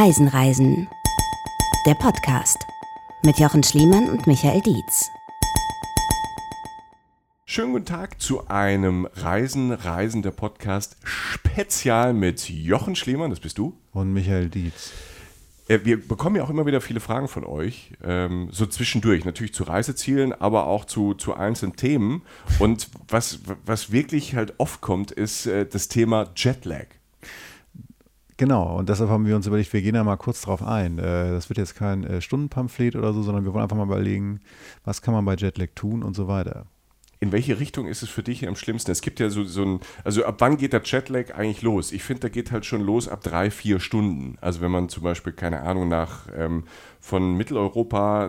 Reisen, Reisen. Der Podcast mit Jochen Schliemann und Michael Dietz. Schönen guten Tag zu einem Reisen, Reisen der Podcast Spezial mit Jochen Schliemann, das bist du. Und Michael Dietz. Äh, Wir bekommen ja auch immer wieder viele Fragen von euch, ähm, so zwischendurch, natürlich zu Reisezielen, aber auch zu, zu einzelnen Themen. Und was, was wirklich halt oft kommt, ist äh, das Thema Jetlag. Genau, und deshalb haben wir uns überlegt, wir gehen da mal kurz drauf ein. Äh, Das wird jetzt kein äh, Stundenpamphlet oder so, sondern wir wollen einfach mal überlegen, was kann man bei Jetlag tun und so weiter. In welche Richtung ist es für dich am schlimmsten? Es gibt ja so, so ein, also ab wann geht der Jetlag eigentlich los? Ich finde, da geht halt schon los ab drei, vier Stunden. Also wenn man zum Beispiel, keine Ahnung, nach ähm, von Mitteleuropa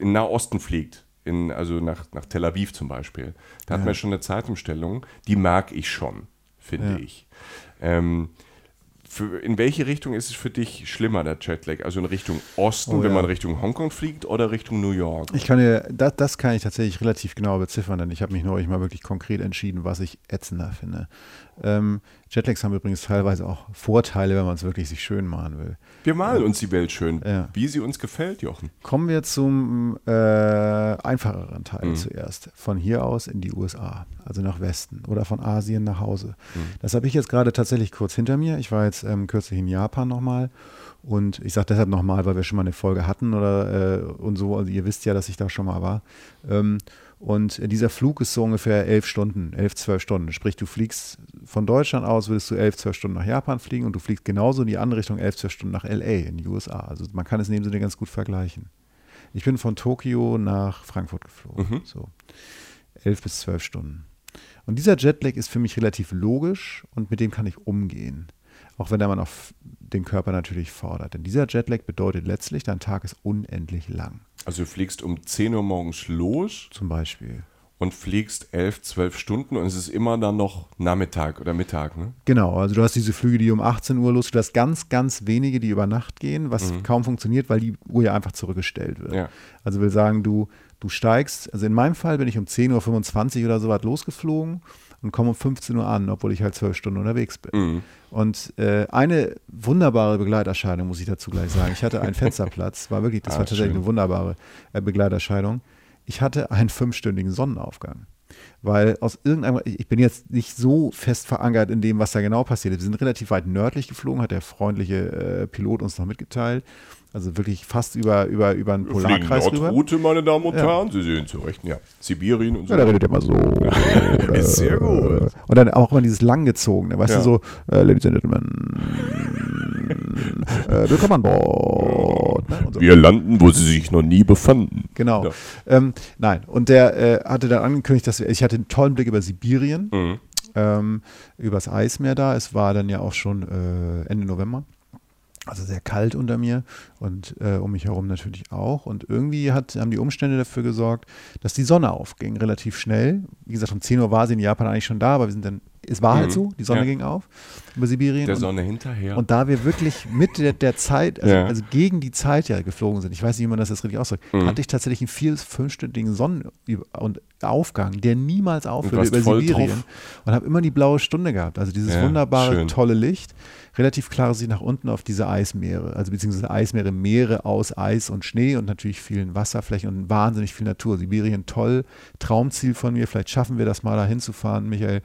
in Nahosten fliegt, in, also nach, nach Tel Aviv zum Beispiel, da hat Ja. man schon eine Zeitumstellung, die mag ich schon, finde Ja. ich. Ähm, für, in welche Richtung ist es für dich schlimmer, der Jetlag? Also in Richtung Osten, Oh wenn ja. man Richtung Hongkong fliegt oder Richtung New York? Ich kann dir, das, das kann ich tatsächlich relativ genau beziffern, denn ich habe mich neulich mal wirklich konkret entschieden, was ich ätzender finde. Ähm, Jetlags haben übrigens teilweise auch Vorteile, wenn man es wirklich sich schön machen will. Wir malen uns die Welt schön, Ja. wie sie uns gefällt, Jochen. Kommen wir zum äh, einfacheren Teil Mhm. zuerst. Von hier aus in die USA, also nach Westen oder von Asien nach Hause. Mhm. Das habe ich jetzt gerade tatsächlich kurz hinter mir. Ich war jetzt ähm, kürzlich in Japan nochmal und ich sage deshalb nochmal, weil wir schon mal eine Folge hatten oder äh, und so. Also ihr wisst ja, dass ich da schon mal war. Ähm, und dieser Flug ist so ungefähr elf Stunden, elf, zwölf Stunden. Sprich, du fliegst von Deutschland aus, würdest du elf, zwölf Stunden nach Japan fliegen und du fliegst genauso in die andere Richtung, elf, zwölf Stunden nach LA in die USA. Also man kann es in dem Sinne ganz gut vergleichen. Ich bin von Tokio nach Frankfurt geflogen. Mhm. So elf bis zwölf Stunden. Und dieser Jetlag ist für mich relativ logisch und mit dem kann ich umgehen. Auch wenn der man auf den Körper natürlich fordert. Denn dieser Jetlag bedeutet letztlich, dein Tag ist unendlich lang. Also du fliegst um 10 Uhr morgens los Zum Beispiel. und fliegst 11, 12 Stunden und es ist immer dann noch Nachmittag oder Mittag, ne? Genau, also du hast diese Flüge, die um 18 Uhr losgehen. Du hast ganz, ganz wenige, die über Nacht gehen, was kaum funktioniert, weil die Uhr ja einfach zurückgestellt wird. Ja. Also will sagen, du, du steigst, also in meinem Fall bin ich um 10.25 Uhr oder so was losgeflogen und komme um 15 Uhr an, obwohl ich halt zwölf Stunden unterwegs bin. Mhm. Und äh, eine wunderbare Begleiterscheinung, muss ich dazu gleich sagen. Ich hatte einen Fensterplatz, war wirklich, das Ah, war tatsächlich schön. eine wunderbare äh, Begleiterscheinung. Ich hatte einen fünfstündigen Sonnenaufgang. Weil aus irgendeinem, ich bin jetzt nicht so fest verankert in dem, was da genau passiert ist. Wir sind relativ weit nördlich geflogen, hat der freundliche äh, Pilot uns noch mitgeteilt. Also wirklich fast über, über, über einen Polarkreis rüber. Nordroute, meine Damen und Ja. Herren. Sie sehen zu Recht, ja. Sibirien und so. Ja, da redet er immer so. Ist sehr gut. Und dann auch immer dieses langgezogene, weißt Ja. du, so, äh, Ladies and Gentlemen, äh, willkommen an Bord. Ne? So. Wir landen, wo sie sich noch nie befanden. Genau. Ja. Ähm, nein, und der äh, hatte dann angekündigt, dass wir, ich hatte einen tollen Blick über Sibirien, Mhm. ähm, übers Eismeer da. Es war dann ja auch schon äh, Ende November. Also sehr kalt unter mir und äh, um mich herum natürlich auch. Und irgendwie hat, haben die Umstände dafür gesorgt, dass die Sonne aufging, relativ schnell. Wie gesagt, um 10 Uhr war sie in Japan eigentlich schon da, aber wir sind dann, es war halt Mhm. so, die Sonne Ja. ging auf über Sibirien. Der und, Sonne hinterher. und da wir wirklich mit der, der Zeit, also, Ja. also gegen die Zeit ja geflogen sind, ich weiß nicht, wie man das jetzt richtig ausdrückt, Mhm. hatte ich tatsächlich einen vier- fünfstündigen Sonnen- und Aufgang, der niemals aufhörte warst über Sibirien. drauf. Und habe immer die blaue Stunde gehabt. Also dieses Ja, wunderbare, schön. tolle Licht. Relativ klare Sicht nach unten auf diese Eismeere. Also beziehungsweise Eismeere, Meere aus Eis und Schnee und natürlich vielen Wasserflächen und wahnsinnig viel Natur. Sibirien toll. Traumziel von mir. Vielleicht schaffen wir das mal da hinzufahren, Michael.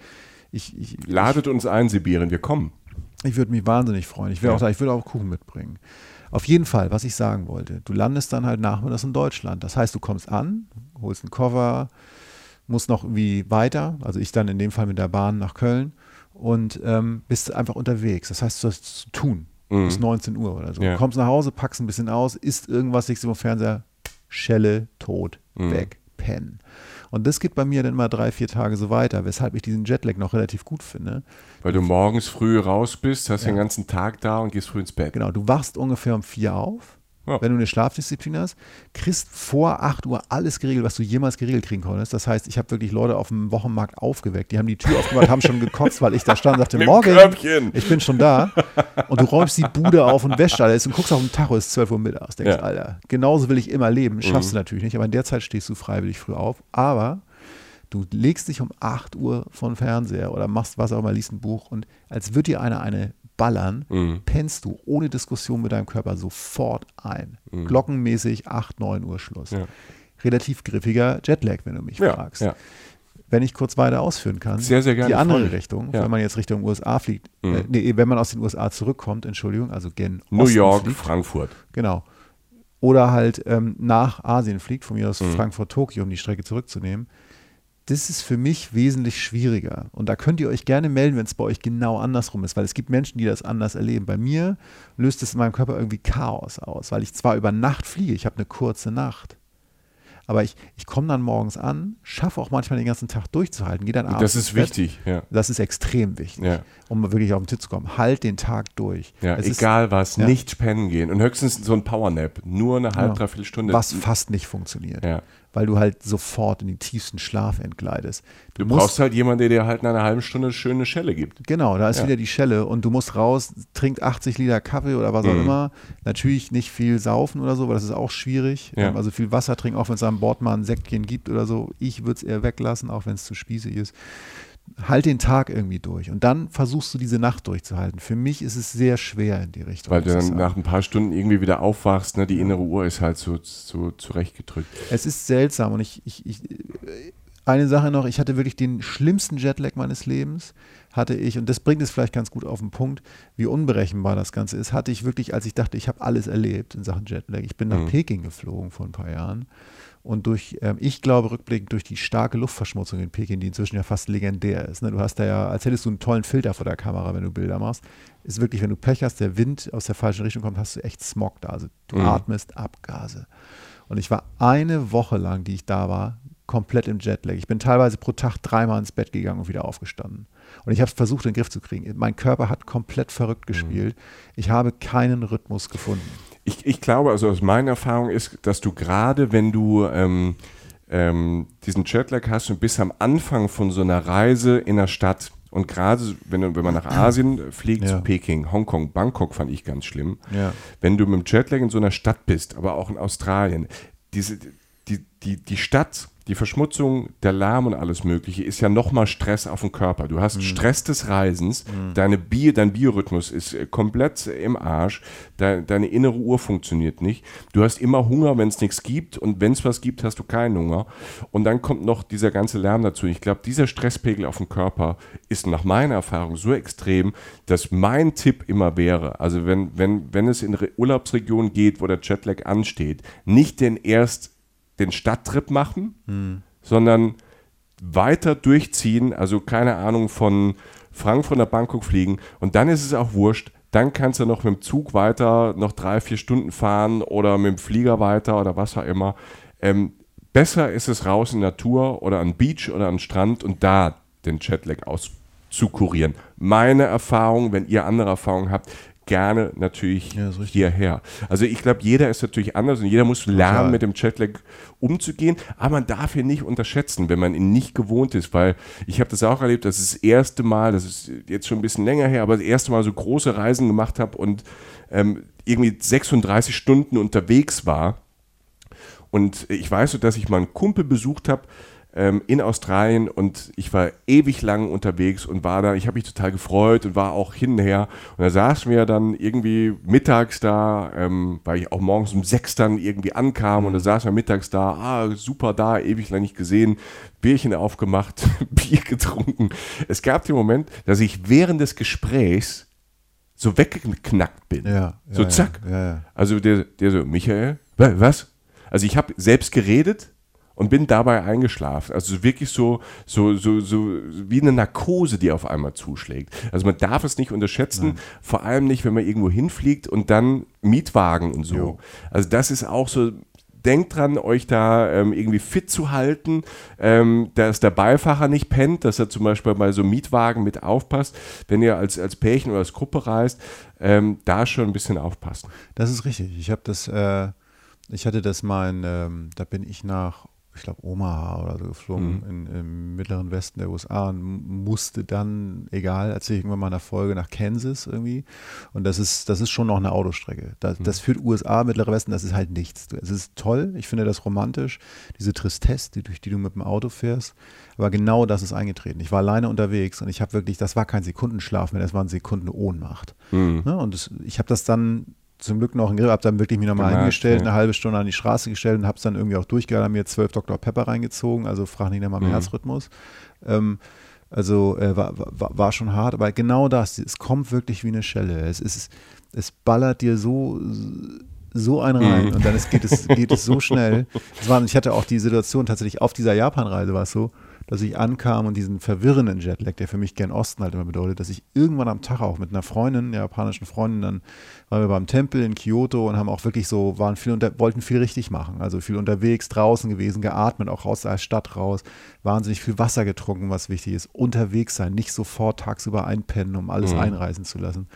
Ich, ich, Ladet uns ein, Sibirien, wir kommen. ich würde mich wahnsinnig freuen. Ich, Ja. auch, ich würde auch Kuchen mitbringen. Auf jeden Fall, was ich sagen wollte, du landest dann halt nachmittags in Deutschland. Das heißt, du kommst an, holst einen Koffer, musst noch irgendwie weiter, also ich dann in dem Fall mit der Bahn nach Köln und ähm, bist einfach unterwegs. Das heißt, du hast zu tun Mhm. bis 19 Uhr oder so. Ja. Du kommst nach Hause, packst ein bisschen aus, isst irgendwas, legst im Fernseher, Schelle, tot, Mhm. weg, pennen. Und das geht bei mir dann immer drei, vier Tage so weiter, weshalb ich diesen Jetlag noch relativ gut finde. Weil du morgens früh raus bist, hast Ja. den ganzen Tag da und gehst früh ins Bett. Genau, du wachst ungefähr um vier auf, Ja. wenn du eine Schlafdisziplin hast, kriegst vor 8 Uhr alles geregelt, was du jemals geregelt kriegen konntest. Das heißt, ich habe wirklich Leute auf dem Wochenmarkt aufgeweckt. Die haben die Tür aufgemacht, haben schon gekotzt, weil ich da stand und sagte, morgen, Körbchen. ich bin schon da. Und du räumst die Bude auf und wäschst alles und guckst auf den Tacho, es ist 12 Uhr mittags. Denkst, Ja. Alter, genauso will ich immer leben. Schaffst Mhm. du natürlich nicht, aber in der Zeit stehst du freiwillig früh auf. Aber du legst dich um 8 Uhr vor den Fernseher oder machst was auch immer, liest ein Buch und als würde dir einer eine ballern, pennst du ohne Diskussion mit deinem Körper sofort ein. Glockenmäßig 8, 9 Uhr Schluss. Ja. Relativ griffiger Jetlag, wenn du mich Ja, fragst. ja. Wenn ich kurz weiter ausführen kann, Sehr, sehr die andere mich. Richtung, wenn man jetzt Richtung USA fliegt, Mhm. äh, nee, wenn man aus den USA zurückkommt, Entschuldigung, also gen New Osten York, fliegt, Frankfurt. Genau. Oder halt ähm, nach Asien fliegt, von mir aus Mhm. Frankfurt, Tokio, um die Strecke zurückzunehmen. Das ist für mich wesentlich schwieriger. Und da könnt ihr euch gerne melden, wenn es bei euch genau andersrum ist, weil es gibt Menschen, die das anders erleben. Bei mir löst es in meinem Körper irgendwie Chaos aus, weil ich zwar über Nacht fliege, ich habe eine kurze Nacht. Aber ich, ich komme dann morgens an, schaffe auch manchmal den ganzen Tag durchzuhalten, gehe dann abends. Das ist wichtig, ja. Das ist extrem wichtig, Ja. um wirklich auf den Tipp zu kommen. Halt den Tag durch. Ja, Es ist- egal was, ja. nicht pennen gehen. Und höchstens so ein Powernap. Nur eine halbe, Ja. dreiviertel Stunde. was fast nicht funktioniert. Weil du halt sofort in den tiefsten Schlaf entgleitest. Du brauchst halt jemanden, der dir halt nach einer halben Stunde schöne Schelle gibt. Genau, da ist Ja. wieder die Schelle und du musst raus, trinkt 80 Liter Kaffee oder was auch Mhm. immer. Natürlich nicht viel saufen oder so, weil das ist auch schwierig. Ja. Ähm, Also viel Wasser trinken, auch wenn es an Bord mal ein Säckchen gibt oder so. Ich würde es eher weglassen, auch wenn es zu spießig ist. Halt den Tag irgendwie durch und dann versuchst du diese Nacht durchzuhalten. Für mich ist es sehr schwer in die Richtung. Weil du dann nach ein paar Stunden irgendwie wieder aufwachst, ne? die innere Uhr ist halt so, so zurechtgedrückt. Es ist seltsam und ich, ich, ich, eine Sache noch, ich hatte wirklich den schlimmsten Jetlag meines Lebens, hatte ich, und das bringt es vielleicht ganz gut auf den Punkt, wie unberechenbar das Ganze ist, hatte ich wirklich, als ich dachte, ich habe alles erlebt in Sachen Jetlag. Ich bin nach Mhm. Peking geflogen vor ein paar Jahren und durch, ähm, ich glaube rückblickend durch die starke Luftverschmutzung in Peking, die inzwischen ja fast legendär ist. Ne? Du hast da ja, als hättest du einen tollen Filter vor der Kamera, wenn du Bilder machst, ist wirklich, wenn du Pech hast, der Wind aus der falschen Richtung kommt, hast du echt Smog da. Also du Mhm. atmest Abgase. Und ich war eine Woche lang, die ich da war, komplett im Jetlag. Ich bin teilweise pro Tag dreimal ins Bett gegangen und wieder aufgestanden. Und ich habe es versucht, in den Griff zu kriegen. Mein Körper hat komplett verrückt gespielt. Ich habe keinen Rhythmus gefunden. Ich, ich glaube, also aus meiner Erfahrung ist, dass du gerade, wenn du ähm, ähm, diesen Jetlag hast und bist am Anfang von so einer Reise in der Stadt und gerade wenn, wenn man nach Asien fliegt, Ja. Peking, Hongkong, Bangkok fand ich ganz schlimm, Ja. wenn du mit dem Jetlag in so einer Stadt bist, aber auch in Australien, diese, die, die, die Stadt, die Verschmutzung, der Lärm und alles Mögliche ist ja nochmal Stress auf den Körper. Du hast Stress des Reisens, deine Bio, dein Biorhythmus ist äh, komplett im Arsch, de, deine innere Uhr funktioniert nicht. Du hast immer Hunger, wenn es nichts gibt und wenn es was gibt, hast du keinen Hunger. Und dann kommt noch dieser ganze Lärm dazu. Ich glaube, dieser Stresspegel auf dem Körper ist nach meiner Erfahrung so extrem, dass mein Tipp immer wäre, also wenn, wenn, wenn es in Re Urlaubsregionen geht, wo der Jetlag ansteht, nicht den erst den Stadttrip machen, sondern weiter durchziehen, also keine Ahnung, von Frankfurt nach Bangkok fliegen und dann ist es auch wurscht, dann kannst du noch mit dem Zug weiter, noch drei, vier Stunden fahren oder mit dem Flieger weiter oder was auch immer. Ähm, besser ist es raus in Natur oder an Beach oder an Strand und da den Jetlag auszukurieren. Meine Erfahrung, wenn ihr andere Erfahrungen habt, gerne natürlich Ja, hierher. Also ich glaube, jeder ist natürlich anders und jeder muss lernen, Total. mit dem Jetlag umzugehen, aber man darf ihn nicht unterschätzen, wenn man ihn nicht gewohnt ist, weil ich habe das auch erlebt, dass das erste Mal, das ist jetzt schon ein bisschen länger her, aber das erste Mal so große Reisen gemacht habe und ähm, irgendwie 36 Stunden unterwegs war und ich weiß so, dass ich mal einen Kumpel besucht habe ähm, in Australien und ich war ewig lang unterwegs und war da, ich habe mich total gefreut und war auch hin und her. Und da saßen wir dann irgendwie mittags da, ähm, weil ich auch morgens um sechs dann irgendwie ankam und da saßen wir mittags da, ah, super da, ewig lang nicht gesehen, Bierchen aufgemacht, Bier getrunken. Es gab den Moment, dass ich während des Gesprächs so weggeknackt bin. Ja, so ja, zack. Ja. Also der, der so, Michael, wa- was? Also ich habe selbst geredet und bin dabei eingeschlafen. Also wirklich so, so, so, so wie eine Narkose, die auf einmal zuschlägt. Also man darf es nicht unterschätzen, vor allem nicht, wenn man irgendwo hinfliegt und dann Mietwagen und so. Jo. Also das ist auch so. Denkt dran, euch da ähm, irgendwie fit zu halten, ähm, dass der Beifahrer nicht pennt, dass er zum Beispiel bei so Mietwagen mit aufpasst. Wenn ihr als, als Pärchen oder als Gruppe reist, ähm, da schon ein bisschen aufpassen. Das ist richtig. Ich habe das, äh, ich hatte das mal, in, ähm, da bin ich nach ich glaube, Omaha oder so geflogen Mhm. in, im mittleren Westen der USA und musste dann, egal, erzähle ich irgendwann mal in einer Folge nach Kansas irgendwie. Und das ist, das ist schon noch eine Autostrecke. Das, Mhm. das führt USA, mittlerer Westen, das ist halt nichts. Es ist toll, ich finde das romantisch, diese Tristesse, die, durch die du mit dem Auto fährst. Aber genau das ist eingetreten. Ich war alleine unterwegs und ich habe wirklich, das war kein Sekundenschlaf mehr, das waren Sekunden Ohnmacht. Mhm. Ne? Und das, ich habe das dann zum Glück noch im Griff, habe dann wirklich mich nochmal Gemerkt, hingestellt, ja. eine halbe Stunde an die Straße gestellt und habe es dann irgendwie auch durchgehalten, mir zwölf Dr. Pepper reingezogen, also frag nicht nach meinem Mhm. Herzrhythmus. Ähm, also äh, war, war, war schon hart, aber genau das, es kommt wirklich wie eine Schelle. Es ist, es ballert dir so so ein rein Mhm. und dann ist, geht, es, geht es so schnell. Es war, ich hatte auch die Situation tatsächlich auf dieser Japan-Reise war es so, dass ich ankam und diesen verwirrenden Jetlag, der für mich gern Osten halt immer bedeutet, dass ich irgendwann am Tag auch mit einer Freundin, einer japanischen Freundin, dann waren wir beim Tempel in Kyoto und haben auch wirklich so, waren viel unter, wollten viel richtig machen. Also viel unterwegs, draußen gewesen, geatmet, auch raus der Stadt raus, wahnsinnig viel Wasser getrunken, was wichtig ist, unterwegs sein, nicht sofort tagsüber einpennen, um alles Mhm. einreisen zu lassen.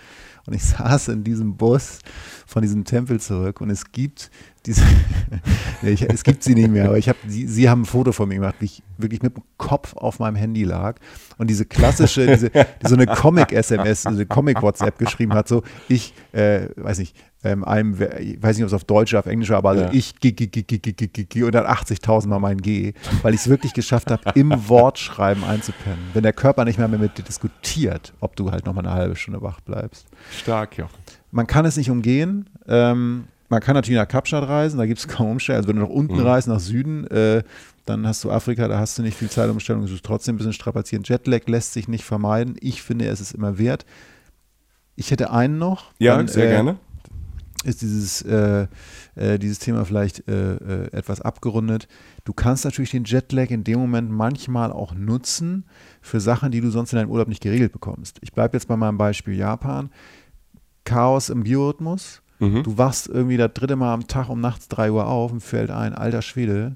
Und ich saß in diesem Bus von diesem Tempel zurück und es gibt diese, ich, es gibt sie nicht mehr, aber ich habe, sie, sie haben ein Foto von mir gemacht, wie ich wirklich mit dem Kopf auf meinem Handy lag und diese klassische, diese, die so eine Comic-SMS, diese Comic-WhatsApp geschrieben hat, so ich, äh, weiß nicht, ähm, einem, ich weiß nicht, ob es auf Deutsch oder auf Englisch war, aber also Ja. ich G, G, G, G, G, G, G, G und dann 80.000 Mal mein G, weil ich es wirklich geschafft habe, im Wortschreiben einzupennen. Wenn der Körper nicht mehr mit dir diskutiert, ob du halt nochmal eine halbe Stunde wach bleibst. Stark, ja. Man kann es nicht umgehen. Ähm, man kann natürlich nach Kapstadt reisen, da gibt es kaum Umstellung. Also wenn du nach unten Mhm. reist, nach Süden, äh, dann hast du Afrika, da hast du nicht viel Zeitumstellung, es ist trotzdem ein bisschen strapazieren. Jetlag lässt sich nicht vermeiden. Ich finde, es ist immer wert. Ich hätte einen noch. Ja, Dann, sehr äh, gerne. ist dieses, äh, äh, dieses Thema vielleicht äh, äh, etwas abgerundet. Du kannst natürlich den Jetlag in dem Moment manchmal auch nutzen für Sachen, die du sonst in deinem Urlaub nicht geregelt bekommst. Ich bleibe jetzt bei meinem Beispiel Japan. Chaos im Biorhythmus. Mhm. Du wachst irgendwie das dritte Mal am Tag um nachts 3 Uhr auf und fällt ein, alter Schwede,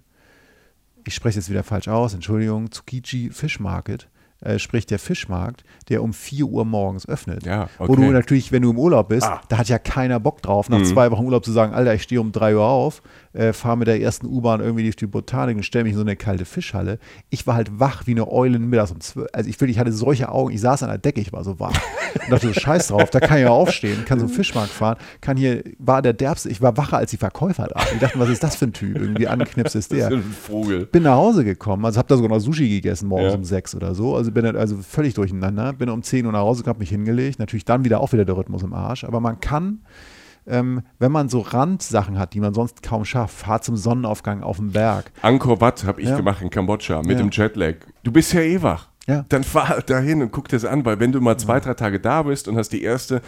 ich spreche jetzt wieder falsch aus, Entschuldigung, Tsukiji Fish Market, äh, sprich der Fischmarkt, der um 4 Uhr morgens öffnet. Ja, Wo du okay. natürlich, wenn du im Urlaub bist, Ah. da hat ja keiner Bock drauf, nach Mhm. zwei Wochen Urlaub zu sagen, Alter, ich stehe um 3 Uhr auf, äh, fahre mit der ersten U-Bahn irgendwie durch die Botanik und stelle mich in so eine kalte Fischhalle. Ich war halt wach wie eine Eule mittags um 12. Also ich, ich hatte solche Augen, ich saß an der Decke, ich war so wach. Und dachte so, scheiß drauf, da kann ich ja aufstehen, kann so einen Fischmarkt fahren, kann hier, war der derbste, ich war wacher als die Verkäufer da. Ich dachte, was ist das für ein Typ? Irgendwie angeknipst ist Das der ist ein Vogel. bin nach Hause gekommen, also habe da sogar noch Sushi gegessen morgens Ja. um sechs oder so, also bin also völlig durcheinander, bin um 10 Uhr nach Hause, habe mich hingelegt, natürlich dann wieder auch wieder der Rhythmus im Arsch, aber man kann, ähm, wenn man so Randsachen hat, die man sonst kaum schafft, fahr zum Sonnenaufgang auf dem Berg, Angkor Wat habe ich Ja. gemacht in Kambodscha mit Ja. dem Jetlag. Du bist ja eh wach. Ja. Dann fahr dahin und guck dir das an, weil wenn du mal zwei, drei Tage da bist und hast die erste,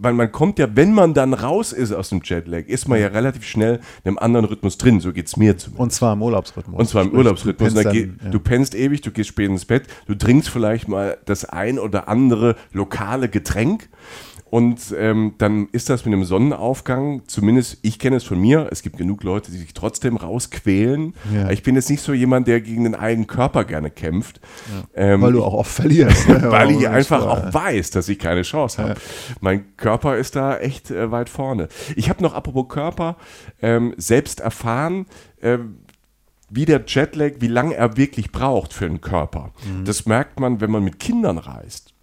weil man kommt ja, wenn man dann raus ist aus dem Jetlag, ist man ja relativ schnell in einem anderen Rhythmus drin, so geht es mir zumindest. und zwar im Urlaubsrhythmus. Und zwar im Urlaubsrhythmus. Du pennst dann, ja. Du pennst ewig, du gehst spät ins Bett, du trinkst vielleicht mal das ein oder andere lokale Getränk. Und ähm, dann ist das mit einem Sonnenaufgang, zumindest ich kenne es von mir, es gibt genug Leute, die sich trotzdem rausquälen. Ja. Ich bin jetzt nicht so jemand, der gegen den eigenen Körper gerne kämpft. Ähm, weil du auch oft verlierst. ne? weil ich Ja, einfach auch weiß, dass ich keine Chance habe. Mein Körper ist da echt äh, weit vorne. Ich habe noch, apropos Körper, ähm, selbst erfahren, ähm, wie der Jetlag, wie lange er wirklich braucht für den Körper. Das merkt man, wenn man mit Kindern reist.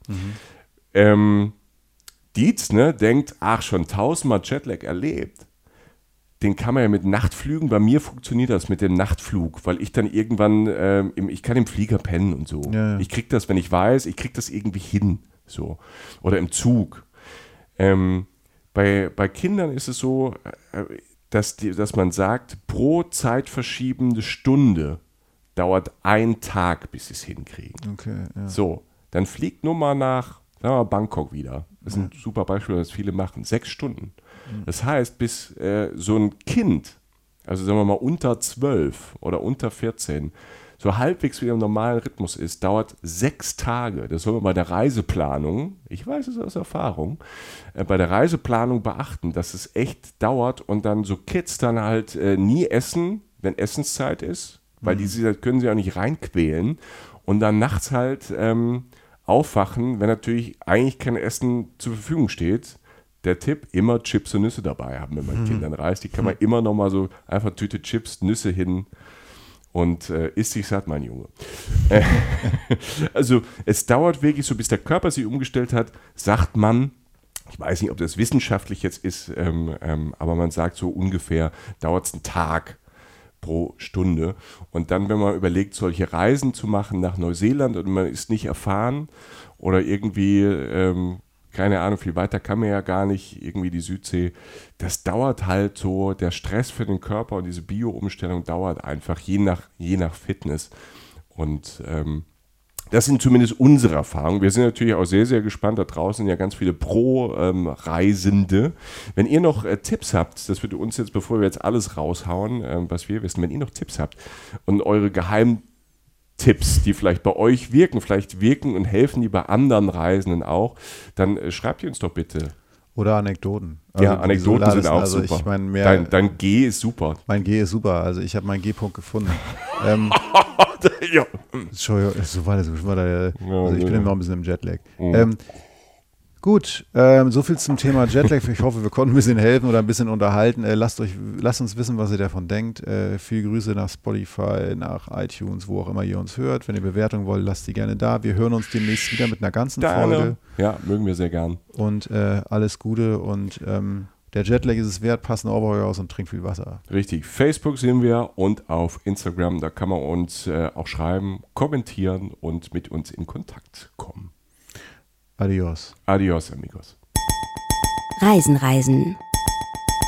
Ähm, Dietz ne, denkt, ach, schon tausendmal Jetlag erlebt. Den kann man ja mit Nachtflügen, bei mir funktioniert das mit dem Nachtflug, weil ich dann irgendwann, ähm, im, ich kann im Flieger pennen und so. Ja, ja. Ich krieg das, wenn ich weiß, ich krieg das irgendwie hin. So. Oder im Zug. Ähm, bei, bei Kindern ist es so, äh, dass, die, dass man sagt, pro zeitverschiebende Stunde dauert ein Tag, bis sie es hinkriegen. Okay, ja. So, dann fliegt nur mal nach sagen wir mal, Bangkok wieder. Das ist ein super Beispiel, das viele machen. Sechs Stunden. Das heißt, bis äh, so ein Kind, also sagen wir mal unter zwölf oder unter 14, so halbwegs wieder im normalen Rhythmus ist, dauert sechs Tage. Das soll man bei der Reiseplanung, ich weiß es aus Erfahrung, äh, bei der Reiseplanung beachten, dass es echt dauert und dann so Kids dann halt äh, nie essen, wenn Essenszeit ist, weil die sie, das können sie auch nicht reinquälen und dann nachts halt ähm, aufwachen, wenn natürlich eigentlich kein Essen zur Verfügung steht. Der Tipp, immer Chips und Nüsse dabei haben, wenn man mit Kindern reist. Die kann man immer noch mal so einfach Tüte Chips, Nüsse hin und äh, isst sich satt, mein Junge. Also es dauert wirklich so, bis der Körper sich umgestellt hat, sagt man, ich weiß nicht, ob das wissenschaftlich jetzt ist, ähm, ähm, aber man sagt so ungefähr, dauert es einen Tag pro Stunde. Und dann, wenn man überlegt, solche Reisen zu machen nach Neuseeland und man ist nicht erfahren oder irgendwie, ähm, keine Ahnung, viel weiter kann man ja gar nicht, irgendwie die Südsee, das dauert halt so, der Stress für den Körper und diese Bio-Umstellung dauert einfach, je nach, je nach Fitness. Und ähm, das sind zumindest unsere Erfahrungen. Wir sind natürlich auch sehr, sehr gespannt. Da draußen sind ja ganz viele Pro-Reisende. Ähm, wenn ihr noch äh, Tipps habt, das wird uns jetzt, bevor wir jetzt alles raushauen, äh, was wir wissen, wenn ihr noch Tipps habt und eure Geheimtipps, die vielleicht bei euch wirken, vielleicht wirken und helfen die bei anderen Reisenden auch, dann äh, schreibt ihr uns doch bitte. Oder Anekdoten. Also ja, Anekdoten sind auch also super. Ich mein, mehr, dein, dein, G ist super. Mein G ist super. Also ich habe meinen G-Punkt gefunden. ähm, ja. Entschuldigung, so war das. Also ich bin immer noch ein bisschen im Jetlag. Mhm. Ähm, Gut, ähm, so viel zum Thema Jetlag. Ich hoffe, wir konnten ein bisschen helfen oder ein bisschen unterhalten. Äh, lasst, euch, lasst uns wissen, was ihr davon denkt. Äh, viele Grüße nach Spotify, nach iTunes, wo auch immer ihr uns hört. Wenn ihr Bewertungen wollt, lasst die gerne da. Wir hören uns demnächst wieder mit einer ganzen gerne. Folge. Ja, mögen wir sehr gern. Und äh, alles Gute und ähm, der Jetlag ist es wert, passen Overall aus und trinkt viel Wasser. Richtig. Facebook sind wir und auf Instagram, da kann man uns äh, auch schreiben, kommentieren und mit uns in Kontakt kommen. Adios. Adios, amigos. Reisen, Reisen.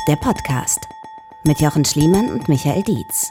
Der Podcast mit Jochen Schliemann und Michael Dietz.